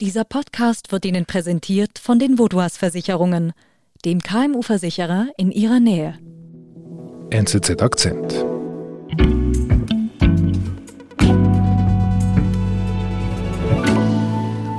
Dieser Podcast wird Ihnen präsentiert von den Vodouas Versicherungen, dem KMU-Versicherer in Ihrer Nähe. NZZ Akzent.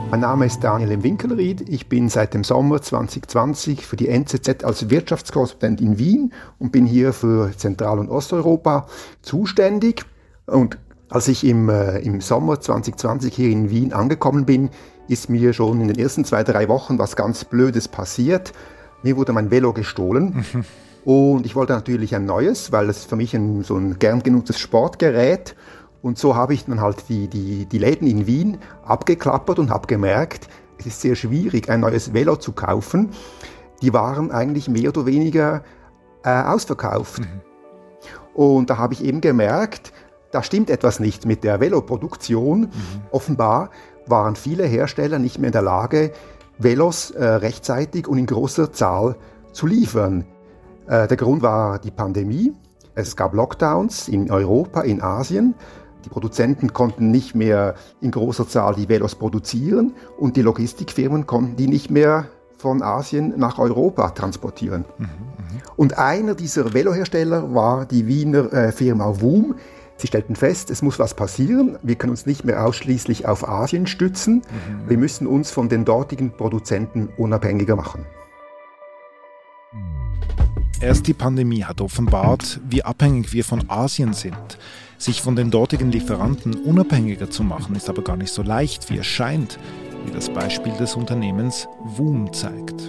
Mein Name ist Daniel M. Winkelried. Ich bin seit dem Sommer 2020 für die NZZ als Wirtschaftskorrespondent in Wien und bin hier für Zentral- und Osteuropa zuständig. Und als ich im, äh, im Sommer 2020 hier in Wien angekommen bin, ist mir schon in den ersten zwei, drei Wochen was ganz Blödes passiert. Mir wurde mein Velo gestohlen. Mhm. Und ich wollte natürlich ein neues, weil es für mich ein, so ein gern genutztes Sportgerät. Und so habe ich dann halt die, die, die Läden in Wien abgeklappert und habe gemerkt, es ist sehr schwierig, ein neues Velo zu kaufen. Die waren eigentlich mehr oder weniger äh, ausverkauft. Mhm. Und da habe ich eben gemerkt, da stimmt etwas nicht mit der Veloproduktion. Mhm. Offenbar waren viele Hersteller nicht mehr in der Lage, Velos äh, rechtzeitig und in großer Zahl zu liefern. Äh, der Grund war die Pandemie. Es gab Lockdowns in Europa, in Asien. Die Produzenten konnten nicht mehr in großer Zahl die Velos produzieren und die Logistikfirmen konnten die nicht mehr von Asien nach Europa transportieren. Mhm, mh. Und einer dieser Velohersteller war die Wiener äh, Firma WUM, Sie stellten fest, es muss was passieren. Wir können uns nicht mehr ausschließlich auf Asien stützen. Mhm. Wir müssen uns von den dortigen Produzenten unabhängiger machen. Erst die Pandemie hat offenbart, wie abhängig wir von Asien sind. Sich von den dortigen Lieferanten unabhängiger zu machen, ist aber gar nicht so leicht, wie es scheint, wie das Beispiel des Unternehmens WUM zeigt.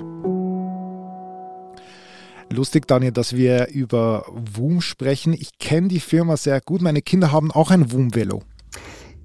Lustig, Daniel, dass wir über WUM sprechen. Ich kenne die Firma sehr gut. Meine Kinder haben auch ein WUM-Velo.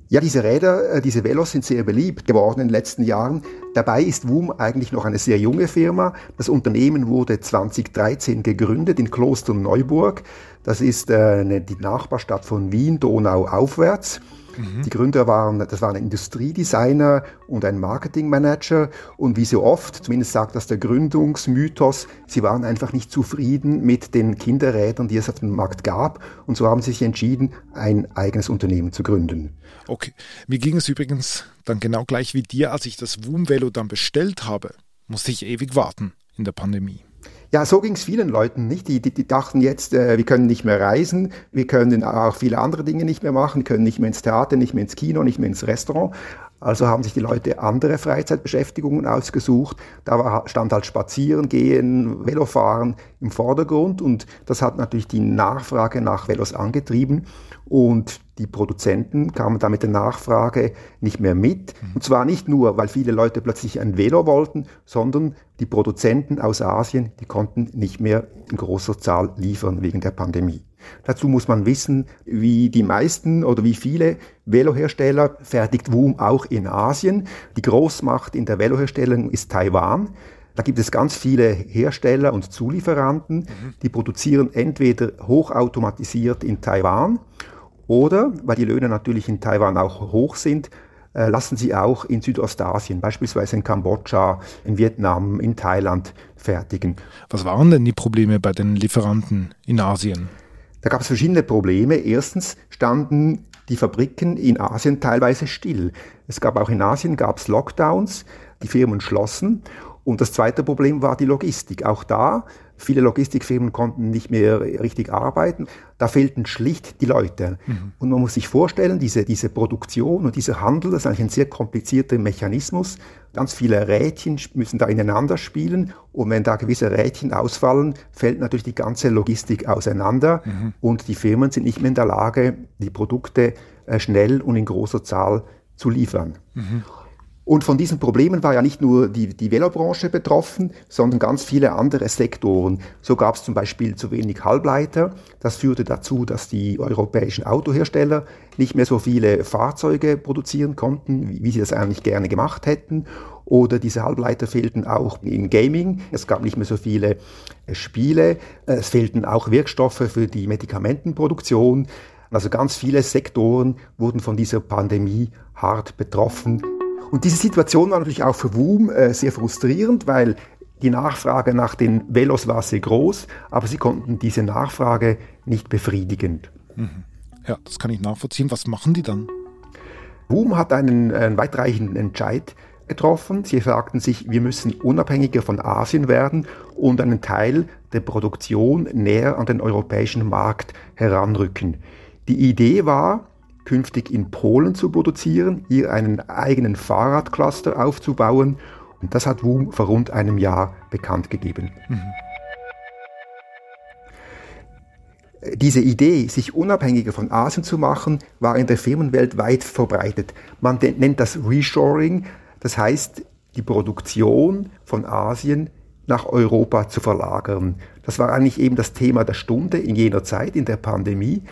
Ja, diese Räder, äh, diese Velos sind sehr beliebt geworden in den letzten Jahren. Dabei ist WUM eigentlich noch eine sehr junge Firma. Das Unternehmen wurde 2013 gegründet in Klosterneuburg. Das ist äh, die Nachbarstadt von Wien, Donau aufwärts. Mhm. Die Gründer waren, das waren ein Industriedesigner und ein Marketingmanager und wie so oft, zumindest sagt das der Gründungsmythos, sie waren einfach nicht zufrieden mit den Kinderrädern, die es auf dem Markt gab und so haben sie sich entschieden, ein eigenes Unternehmen zu gründen. Okay, mir ging es übrigens dann genau gleich wie dir, als ich das Woom Velo dann bestellt habe, musste ich ewig warten in der Pandemie. Ja, so ging es vielen Leuten nicht. Die, die, die dachten jetzt, äh, wir können nicht mehr reisen, wir können auch viele andere Dinge nicht mehr machen, können nicht mehr ins Theater, nicht mehr ins Kino, nicht mehr ins Restaurant. Also haben sich die Leute andere Freizeitbeschäftigungen ausgesucht. Da war, stand halt Spazieren, Gehen, Velofahren im Vordergrund und das hat natürlich die Nachfrage nach Velos angetrieben und die Produzenten kamen da mit der Nachfrage nicht mehr mit. Und zwar nicht nur, weil viele Leute plötzlich ein Velo wollten, sondern die Produzenten aus Asien, die konnten nicht mehr in großer Zahl liefern wegen der Pandemie. Dazu muss man wissen, wie die meisten oder wie viele Velohersteller fertigt WUM auch in Asien. Die Großmacht in der Veloherstellung ist Taiwan. Da gibt es ganz viele Hersteller und Zulieferanten, mhm. die produzieren entweder hochautomatisiert in Taiwan oder, weil die Löhne natürlich in Taiwan auch hoch sind, äh, lassen sie auch in Südostasien, beispielsweise in Kambodscha, in Vietnam, in Thailand fertigen. Was waren denn die Probleme bei den Lieferanten in Asien? Da gab es verschiedene Probleme. Erstens standen die Fabriken in Asien teilweise still. Es gab auch in Asien gab es Lockdowns, die Firmen schlossen. Und das zweite Problem war die Logistik. Auch da Viele Logistikfirmen konnten nicht mehr richtig arbeiten. Da fehlten schlicht die Leute. Mhm. Und man muss sich vorstellen, diese, diese Produktion und dieser Handel, das ist eigentlich ein sehr komplizierter Mechanismus. Ganz viele Rädchen müssen da ineinander spielen. Und wenn da gewisse Rädchen ausfallen, fällt natürlich die ganze Logistik auseinander. Mhm. Und die Firmen sind nicht mehr in der Lage, die Produkte äh, schnell und in großer Zahl zu liefern. Mhm. Und von diesen Problemen war ja nicht nur die, die Velobranche betroffen, sondern ganz viele andere Sektoren. So gab es zum Beispiel zu wenig Halbleiter. Das führte dazu, dass die europäischen Autohersteller nicht mehr so viele Fahrzeuge produzieren konnten, wie, wie sie das eigentlich gerne gemacht hätten. Oder diese Halbleiter fehlten auch im Gaming. Es gab nicht mehr so viele äh, Spiele. Es fehlten auch Wirkstoffe für die Medikamentenproduktion. Also ganz viele Sektoren wurden von dieser Pandemie hart betroffen. Und diese Situation war natürlich auch für WUM äh, sehr frustrierend, weil die Nachfrage nach den Velos war sehr groß, aber sie konnten diese Nachfrage nicht befriedigen. Mhm. Ja, das kann ich nachvollziehen. Was machen die dann? WUM hat einen, einen weitreichenden Entscheid getroffen. Sie sagten sich, wir müssen unabhängiger von Asien werden und einen Teil der Produktion näher an den europäischen Markt heranrücken. Die Idee war, künftig in Polen zu produzieren, hier einen eigenen Fahrradcluster aufzubauen. Und das hat WUM vor rund einem Jahr bekannt gegeben. Mhm. Diese Idee, sich unabhängiger von Asien zu machen, war in der Firmenwelt weit verbreitet. Man nennt das Reshoring, das heißt die Produktion von Asien nach Europa zu verlagern. Das war eigentlich eben das Thema der Stunde in jener Zeit, in der Pandemie.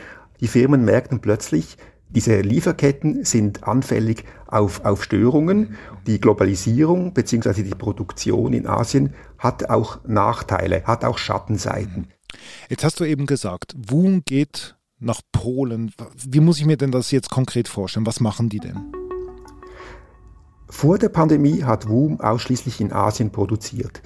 Die Firmen merkten plötzlich, diese Lieferketten sind anfällig auf, auf Störungen. Die Globalisierung bzw. die Produktion in Asien hat auch Nachteile, hat auch Schattenseiten. Jetzt hast du eben gesagt, WUM geht nach Polen. Wie muss ich mir denn das jetzt konkret vorstellen? Was machen die denn? Vor der Pandemie hat WUM ausschließlich in Asien produziert.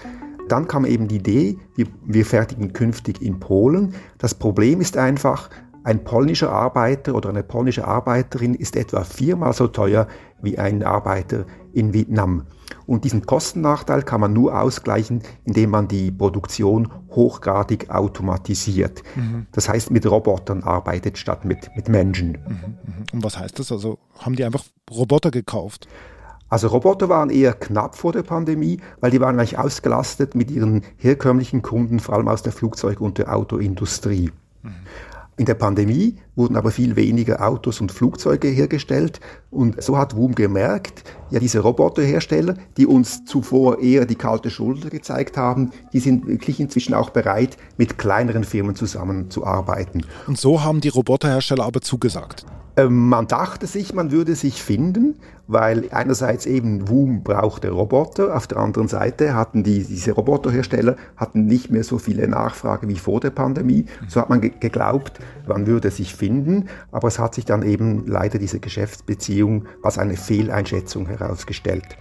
Dann kam eben die Idee, wir, wir fertigen künftig in Polen. Das Problem ist einfach, ein polnischer Arbeiter oder eine polnische Arbeiterin ist etwa viermal so teuer wie ein Arbeiter in Vietnam. Und diesen Kostennachteil kann man nur ausgleichen, indem man die Produktion hochgradig automatisiert. Mhm. Das heißt, mit Robotern arbeitet statt mit, mit Menschen. Mhm, mhm. Und was heißt das? Also haben die einfach Roboter gekauft? Also Roboter waren eher knapp vor der Pandemie, weil die waren eigentlich ausgelastet mit ihren herkömmlichen Kunden, vor allem aus der Flugzeug- und der Autoindustrie. Mhm. In der Pandemie wurden aber viel weniger Autos und Flugzeuge hergestellt und so hat WUM gemerkt, ja diese Roboterhersteller, die uns zuvor eher die kalte Schulter gezeigt haben, die sind wirklich inzwischen auch bereit, mit kleineren Firmen zusammenzuarbeiten. Und so haben die Roboterhersteller aber zugesagt. Ähm, man dachte sich, man würde sich finden, weil einerseits eben WUM brauchte Roboter, auf der anderen Seite hatten die, diese Roboterhersteller hatten nicht mehr so viele Nachfrage wie vor der Pandemie. So hat man geglaubt, man würde sich finden, aber es hat sich dann eben leider diese Geschäftsbeziehung als eine Fehleinschätzung herausgestellt.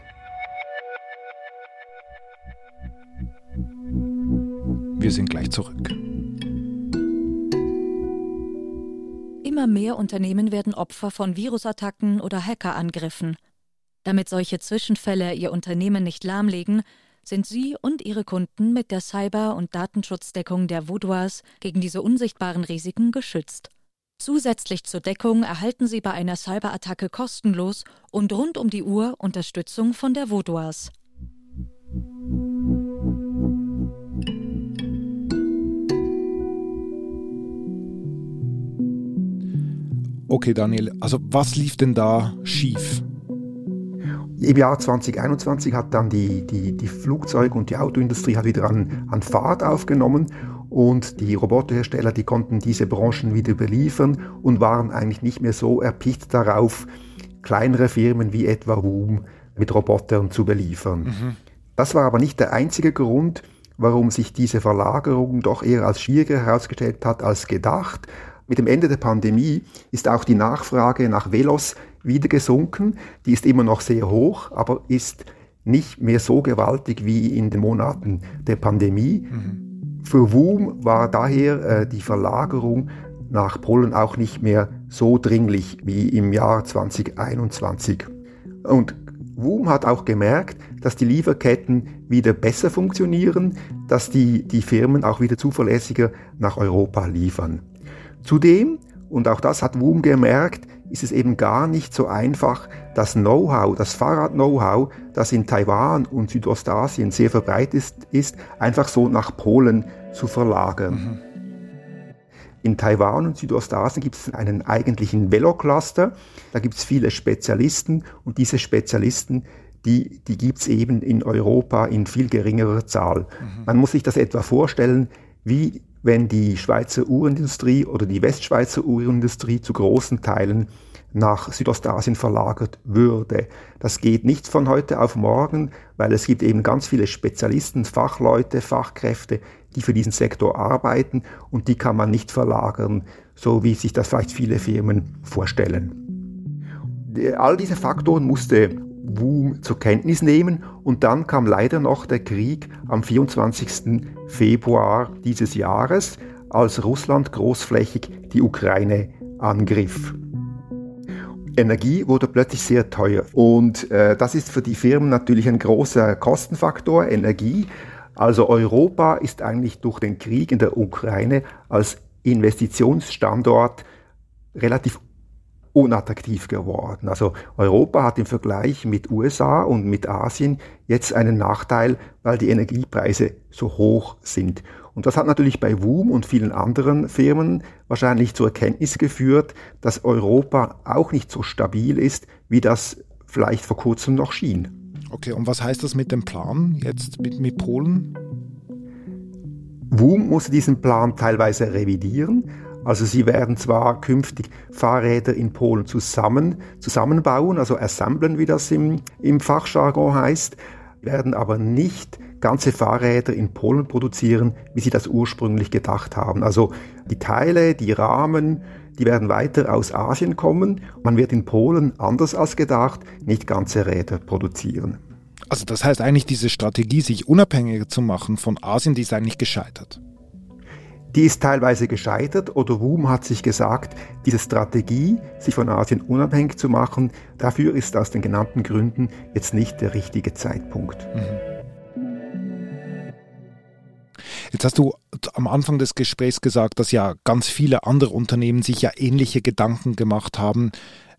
Wir sind gleich zurück. Immer mehr Unternehmen werden Opfer von Virusattacken oder Hackerangriffen. Damit solche Zwischenfälle ihr Unternehmen nicht lahmlegen, sind Sie und Ihre Kunden mit der Cyber- und Datenschutzdeckung der Vaudoise gegen diese unsichtbaren Risiken geschützt. Zusätzlich zur Deckung erhalten Sie bei einer Cyberattacke kostenlos und rund um die Uhr Unterstützung von der Vaudoise. Okay, Daniel, also was lief denn da schief? Im Jahr 2021 hat dann die, die, die Flugzeug- und die Autoindustrie hat wieder an, an Fahrt aufgenommen und die Roboterhersteller, die konnten diese Branchen wieder beliefern und waren eigentlich nicht mehr so erpicht darauf, kleinere Firmen wie etwa WUM mit Robotern zu beliefern. Mhm. Das war aber nicht der einzige Grund, warum sich diese Verlagerung doch eher als schwieriger herausgestellt hat als gedacht. Mit dem Ende der Pandemie ist auch die Nachfrage nach Velos wieder gesunken. Die ist immer noch sehr hoch, aber ist nicht mehr so gewaltig wie in den Monaten der Pandemie. Mhm. Für WUM war daher äh, die Verlagerung nach Polen auch nicht mehr so dringlich wie im Jahr 2021. Und WUM hat auch gemerkt, dass die Lieferketten wieder besser funktionieren, dass die, die Firmen auch wieder zuverlässiger nach Europa liefern. Zudem, und auch das hat WUM gemerkt, ist es eben gar nicht so einfach, das Know-how, das Fahrrad-Know-how, das in Taiwan und Südostasien sehr verbreitet ist, einfach so nach Polen zu verlagern. Mhm. In Taiwan und Südostasien gibt es einen eigentlichen Velocluster. Da gibt es viele Spezialisten und diese Spezialisten, die, die gibt es eben in Europa in viel geringerer Zahl. Mhm. Man muss sich das etwa vorstellen, wie wenn die Schweizer Uhrenindustrie oder die Westschweizer Uhrenindustrie zu großen Teilen nach Südostasien verlagert würde. Das geht nicht von heute auf morgen, weil es gibt eben ganz viele Spezialisten, Fachleute, Fachkräfte, die für diesen Sektor arbeiten und die kann man nicht verlagern, so wie sich das vielleicht viele Firmen vorstellen. All diese Faktoren musste WUM zur Kenntnis nehmen und dann kam leider noch der Krieg am 24. Februar dieses Jahres, als Russland großflächig die Ukraine angriff. Energie wurde plötzlich sehr teuer. Und äh, das ist für die Firmen natürlich ein großer Kostenfaktor, Energie. Also Europa ist eigentlich durch den Krieg in der Ukraine als Investitionsstandort relativ unattraktiv geworden. Also Europa hat im Vergleich mit USA und mit Asien jetzt einen Nachteil, weil die Energiepreise so hoch sind. Und das hat natürlich bei WUM und vielen anderen Firmen wahrscheinlich zur Erkenntnis geführt, dass Europa auch nicht so stabil ist, wie das vielleicht vor kurzem noch schien. Okay, und was heißt das mit dem Plan jetzt mit, mit Polen? WUM musste diesen Plan teilweise revidieren. Also sie werden zwar künftig Fahrräder in Polen zusammen, zusammenbauen, also assemblen, wie das im, im Fachjargon heißt, werden aber nicht ganze Fahrräder in Polen produzieren, wie sie das ursprünglich gedacht haben. Also die Teile, die Rahmen, die werden weiter aus Asien kommen. Man wird in Polen anders als gedacht nicht ganze Räder produzieren. Also das heißt eigentlich, diese Strategie, sich unabhängiger zu machen von Asien, die ist eigentlich gescheitert. Die ist teilweise gescheitert oder WUM hat sich gesagt, diese Strategie, sich von Asien unabhängig zu machen, dafür ist aus den genannten Gründen jetzt nicht der richtige Zeitpunkt. Mhm. Jetzt hast du am Anfang des Gesprächs gesagt, dass ja ganz viele andere Unternehmen sich ja ähnliche Gedanken gemacht haben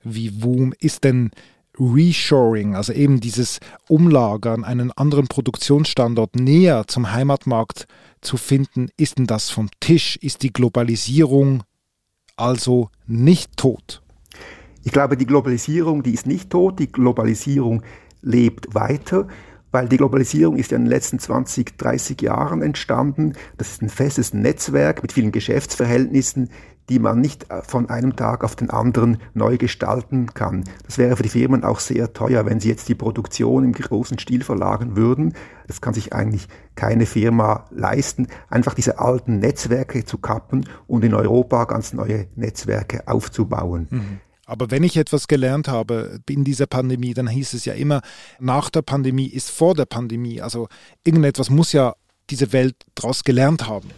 wie WUM. Ist denn Reshoring, also eben dieses Umlagern, einen anderen Produktionsstandort näher zum Heimatmarkt zu finden, ist denn das vom Tisch? Ist die Globalisierung also nicht tot? Ich glaube, die Globalisierung, die ist nicht tot, die Globalisierung lebt weiter, weil die Globalisierung ist ja in den letzten 20, 30 Jahren entstanden. Das ist ein festes Netzwerk mit vielen Geschäftsverhältnissen, die man nicht äh, von einem Tag auf den anderen neu gestalten kann. Das wäre für die Firmen auch sehr teuer, wenn sie jetzt die Produktion im großen Stil verlagern würden. Das kann sich eigentlich keine Firma leisten, einfach diese alten Netzwerke zu kappen und in Europa ganz neue Netzwerke aufzubauen. Mhm. Aber wenn ich etwas gelernt habe in dieser Pandemie, dann hieß es ja immer, nach der Pandemie ist vor der Pandemie. Also irgendetwas muss ja diese Welt daraus gelernt haben.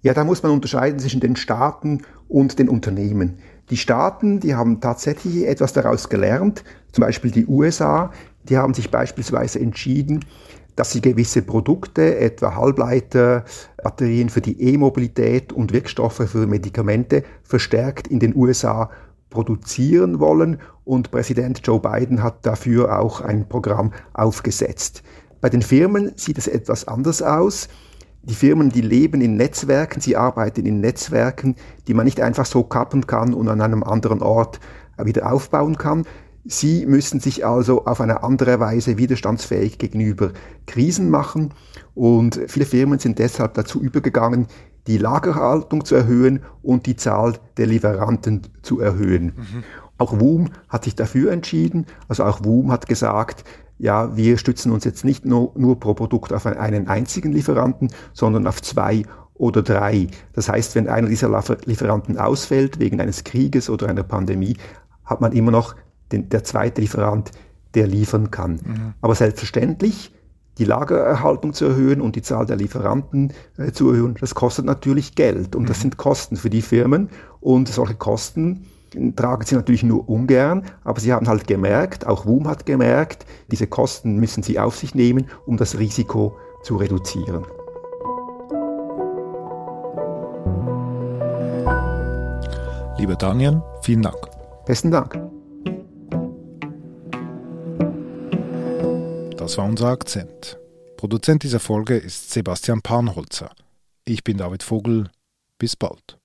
Ja, da muss man unterscheiden zwischen den Staaten und den Unternehmen. Die Staaten, die haben tatsächlich etwas daraus gelernt, zum Beispiel die USA, die haben sich beispielsweise entschieden, dass sie gewisse Produkte, etwa Halbleiter, Batterien für die E-Mobilität und Wirkstoffe für Medikamente verstärkt in den USA produzieren wollen und Präsident Joe Biden hat dafür auch ein Programm aufgesetzt. Bei den Firmen sieht es etwas anders aus. Die Firmen, die leben in Netzwerken, sie arbeiten in Netzwerken, die man nicht einfach so kappen kann und an einem anderen Ort wieder aufbauen kann. Sie müssen sich also auf eine andere Weise widerstandsfähig gegenüber Krisen machen und viele Firmen sind deshalb dazu übergegangen, die Lagerhaltung zu erhöhen und die Zahl der Lieferanten zu erhöhen. Mhm. Auch WUM hat sich dafür entschieden. Also auch WUM hat gesagt, ja, wir stützen uns jetzt nicht nur, nur pro Produkt auf einen einzigen Lieferanten, sondern auf zwei oder drei. Das heißt, wenn einer dieser Lieferanten ausfällt wegen eines Krieges oder einer Pandemie, hat man immer noch den, der zweite Lieferant, der liefern kann. Mhm. Aber selbstverständlich, die Lagererhaltung zu erhöhen und die Zahl der Lieferanten äh, zu erhöhen, das kostet natürlich Geld und mhm. das sind Kosten für die Firmen und solche Kosten tragen sie natürlich nur ungern, aber sie haben halt gemerkt, auch WUM hat gemerkt, diese Kosten müssen sie auf sich nehmen, um das Risiko zu reduzieren. Lieber Daniel, vielen Dank. Besten Dank. Das war unser Akzent. Produzent dieser Folge ist Sebastian Panholzer. Ich bin David Vogel. Bis bald.